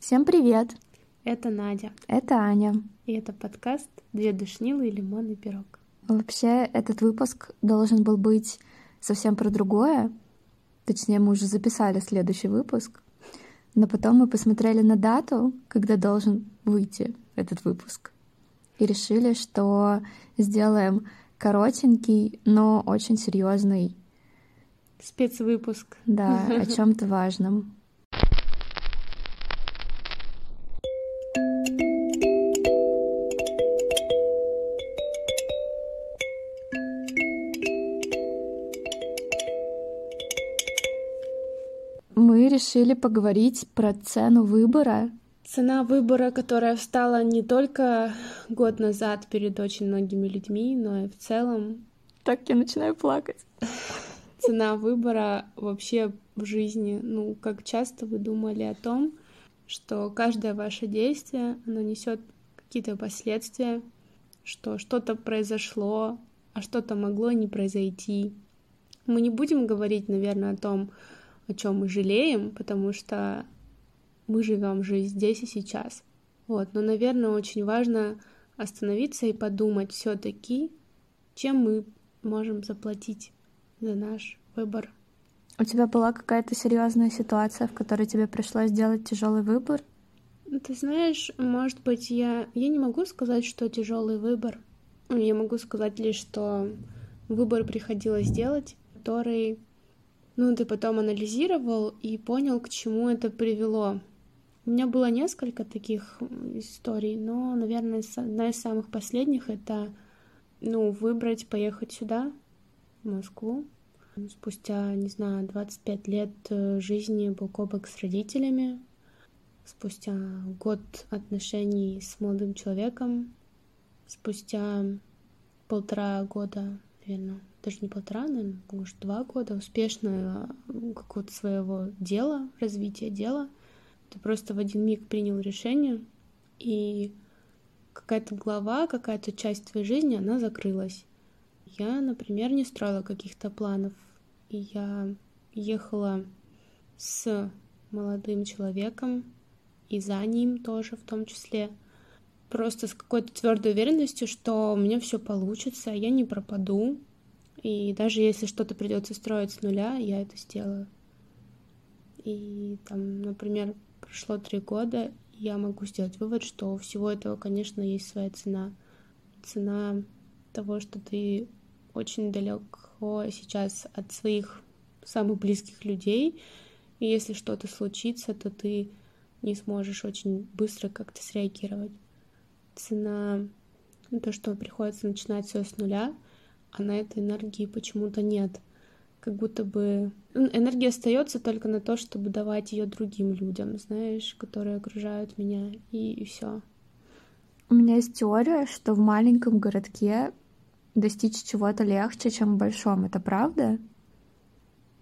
Всем привет! Это Надя. Это Аня. И это подкаст «Две душнилы и лимонный пирог». Вообще, этот выпуск должен был быть совсем про другое. Точнее, мы уже записали следующий выпуск. Но потом мы посмотрели на дату, когда должен выйти этот выпуск. И решили, что сделаем коротенький, но очень серьезный спецвыпуск. Да, о чем-то важном. Мы решили поговорить про цену выбора. Цена выбора, которая встала не только год назад перед очень многими людьми, но и в целом. Так я начинаю плакать. Цена выбора вообще в жизни. Ну, как часто вы думали о том, что каждое ваше действие, оно несет какие-то последствия, что что-то произошло, а что-то могло не произойти. Мы не будем говорить, наверное, о том, о чем мы жалеем, потому что мы живем жизнь здесь и сейчас. Вот, но, наверное, очень важно остановиться и подумать все-таки, чем мы можем заплатить за наш выбор. У тебя была какая-то серьезная ситуация, в которой тебе пришлось сделать тяжелый выбор? Ты знаешь, может быть, я, я не могу сказать, что тяжелый выбор. Я могу сказать лишь, что выбор приходилось делать, который ну, ты потом анализировал и понял, к чему это привело. У меня было несколько таких историй, но, наверное, одна из самых последних — это, ну, выбрать поехать сюда, в Москву. Спустя, не знаю, 25 лет э, жизни бок о бок с родителями, спустя год отношений с молодым человеком, спустя полтора года, наверное, даже не полтора, наверное, может, два года успешного какого-то своего дела, развития дела. Ты просто в один миг принял решение, и какая-то глава, какая-то часть твоей жизни, она закрылась. Я, например, не строила каких-то планов, и я ехала с молодым человеком, и за ним тоже в том числе, просто с какой-то твердой уверенностью, что у меня все получится, я не пропаду, и даже если что-то придется строить с нуля, я это сделаю. И там, например, прошло три года, я могу сделать вывод, что у всего этого, конечно, есть своя цена. Цена того, что ты очень далеко сейчас от своих самых близких людей, и если что-то случится, то ты не сможешь очень быстро как-то среагировать. Цена то, что приходится начинать все с нуля — а на этой энергии почему-то нет. Как будто бы энергия остается только на то, чтобы давать ее другим людям, знаешь, которые окружают меня, и, и все. У меня есть теория, что в маленьком городке достичь чего-то легче, чем в большом. Это правда?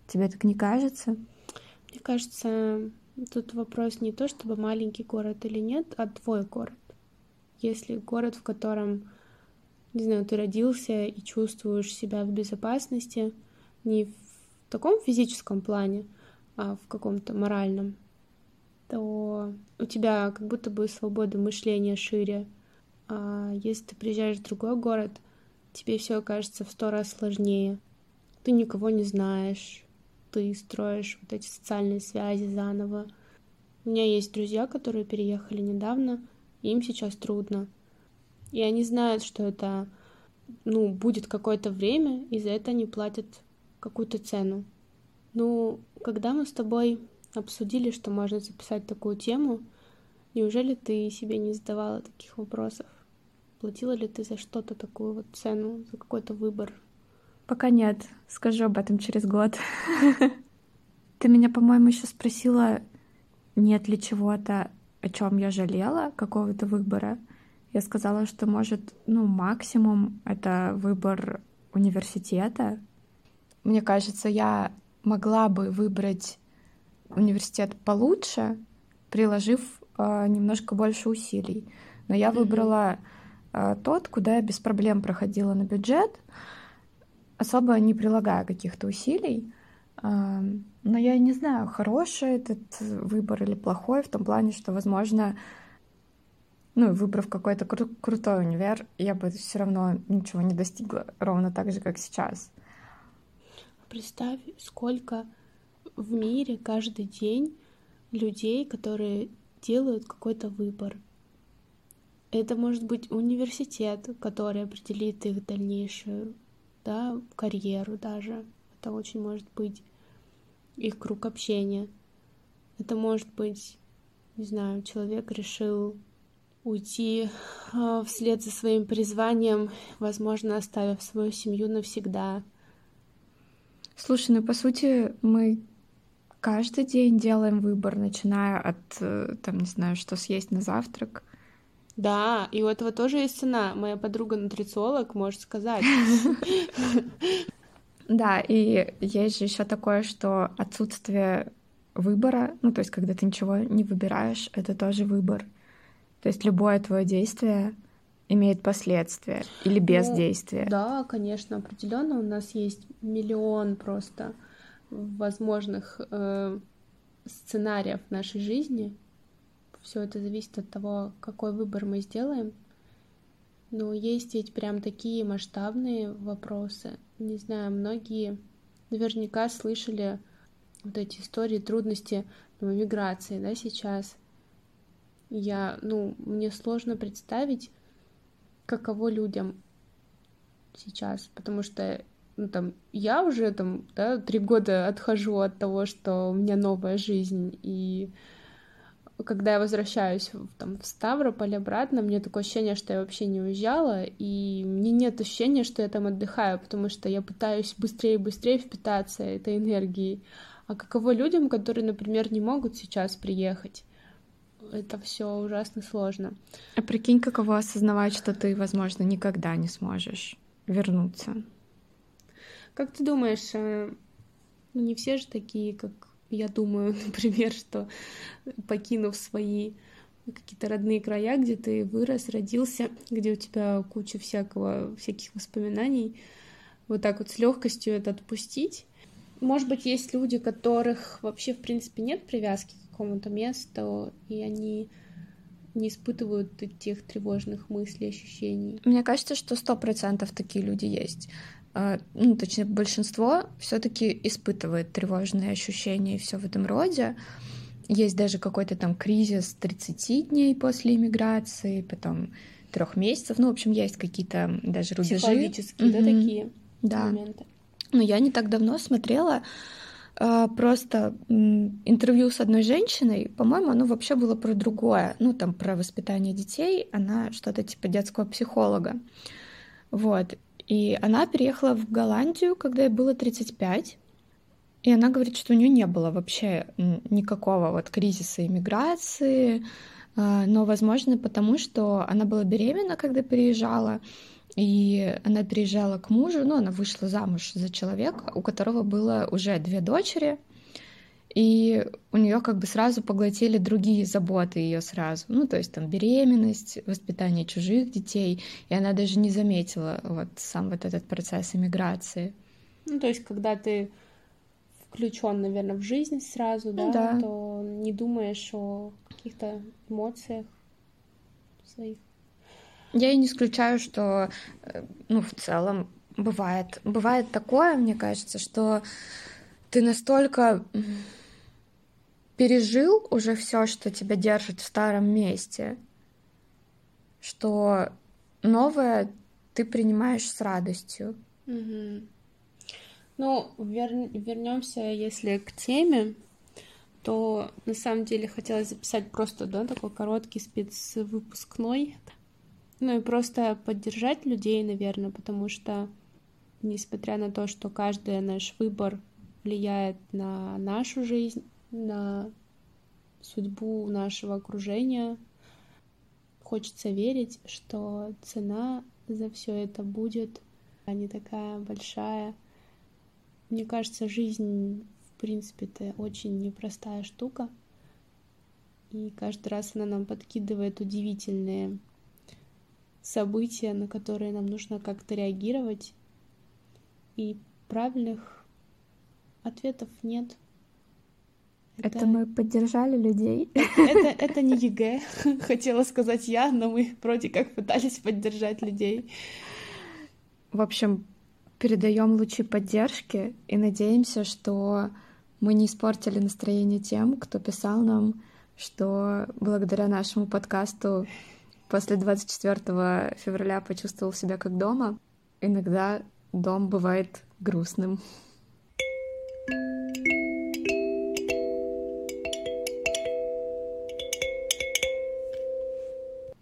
Тебе так не кажется? Мне кажется, тут вопрос не то, чтобы маленький город или нет, а твой город. Если город, в котором не знаю, ты родился и чувствуешь себя в безопасности не в таком физическом плане, а в каком-то моральном, то у тебя как будто бы свобода мышления шире. А если ты приезжаешь в другой город, тебе все кажется в сто раз сложнее. Ты никого не знаешь, ты строишь вот эти социальные связи заново. У меня есть друзья, которые переехали недавно, им сейчас трудно. И они знают, что это, ну, будет какое-то время, и за это они платят какую-то цену. Ну, когда мы с тобой обсудили, что можно записать такую тему, неужели ты себе не задавала таких вопросов? Платила ли ты за что-то такую вот цену, за какой-то выбор? Пока нет. Скажу об этом через год. Ты меня, по-моему, еще спросила, нет ли чего-то, о чем я жалела, какого-то выбора. Я сказала, что может, ну, максимум это выбор университета. Мне кажется, я могла бы выбрать университет получше, приложив э, немножко больше усилий. Но я выбрала э, тот, куда я без проблем проходила на бюджет, особо не прилагая каких-то усилий. Но я не знаю, хороший этот выбор или плохой, в том плане, что, возможно, ну, выбрав какой-то кру- крутой универ, я бы все равно ничего не достигла, ровно так же, как сейчас. Представь, сколько в мире каждый день людей, которые делают какой-то выбор. Это может быть университет, который определит их дальнейшую да, карьеру даже. Это очень может быть их круг общения. Это может быть, не знаю, человек решил уйти э, вслед за своим призванием, возможно, оставив свою семью навсегда. Слушай, ну по сути мы каждый день делаем выбор, начиная от, э, там, не знаю, что съесть на завтрак. Да, и у этого тоже есть цена. Моя подруга-нутрициолог может сказать. Да, и есть же еще такое, что отсутствие выбора, ну, то есть, когда ты ничего не выбираешь, это тоже выбор. То есть любое твое действие имеет последствия или бездействие. Ну, да, конечно, определенно у нас есть миллион просто возможных э, сценариев нашей жизни. Все это зависит от того, какой выбор мы сделаем. Но есть ведь прям такие масштабные вопросы. Не знаю, многие наверняка слышали вот эти истории трудности ну, миграции, да, сейчас. Я, ну, мне сложно представить, каково людям сейчас, потому что ну, там, я уже там, да, три года отхожу от того, что у меня новая жизнь, и когда я возвращаюсь там, в Ставрополь обратно, мне такое ощущение, что я вообще не уезжала, и мне нет ощущения, что я там отдыхаю, потому что я пытаюсь быстрее и быстрее впитаться этой энергией. А каково людям, которые, например, не могут сейчас приехать? Это все ужасно сложно. А прикинь, каково осознавать, что ты, возможно, никогда не сможешь вернуться. Как ты думаешь, э, ну не все же такие, как я думаю, например, что покинув свои какие-то родные края, где ты вырос, родился, где у тебя куча всякого, всяких воспоминаний, вот так вот с легкостью это отпустить. Может быть, есть люди, которых вообще, в принципе, нет привязки какому-то месту, и они не испытывают тех тревожных мыслей, ощущений. Мне кажется, что сто процентов такие люди есть. А, ну, точнее, большинство все-таки испытывает тревожные ощущения и все в этом роде. Есть даже какой-то там кризис 30 дней после иммиграции, потом трех месяцев. Ну, в общем, есть какие-то даже рубежи. Психологические, mm-hmm. да, такие да. моменты. Но я не так давно смотрела просто э, интервью с одной женщиной. По-моему, оно вообще было про другое. Ну, там, про воспитание детей. Она что-то типа детского психолога. Вот. И она переехала в Голландию, когда ей было 35. И она говорит, что у нее не было вообще никакого вот кризиса иммиграции, а, но, возможно, потому что она была беременна, когда переезжала, и она переезжала к мужу, ну, она вышла замуж за человека, у которого было уже две дочери, и у нее как бы сразу поглотили другие заботы ее сразу. Ну, то есть там беременность, воспитание чужих детей, и она даже не заметила вот сам вот этот процесс иммиграции. Ну, то есть, когда ты включен, наверное, в жизнь сразу, да, да, то не думаешь о каких-то эмоциях своих. Я и не исключаю, что, э, ну, в целом бывает, бывает такое, мне кажется, что ты настолько пережил уже все, что тебя держит в старом месте, что новое ты принимаешь с радостью. Угу. Ну, вер... вернемся, если к теме, то на самом деле хотелось записать просто, да, такой короткий спецвыпускной. Ну и просто поддержать людей, наверное, потому что, несмотря на то, что каждый наш выбор влияет на нашу жизнь, на судьбу нашего окружения. Хочется верить, что цена за все это будет а не такая большая. Мне кажется, жизнь, в принципе, это очень непростая штука. И каждый раз она нам подкидывает удивительные события, на которые нам нужно как-то реагировать. И правильных ответов нет. Это, это мы поддержали людей. Это, это не ЕГЭ, хотела сказать я, но мы вроде как пытались поддержать людей. В общем, передаем лучи поддержки и надеемся, что мы не испортили настроение тем, кто писал нам, что благодаря нашему подкасту после 24 февраля почувствовал себя как дома. Иногда дом бывает грустным.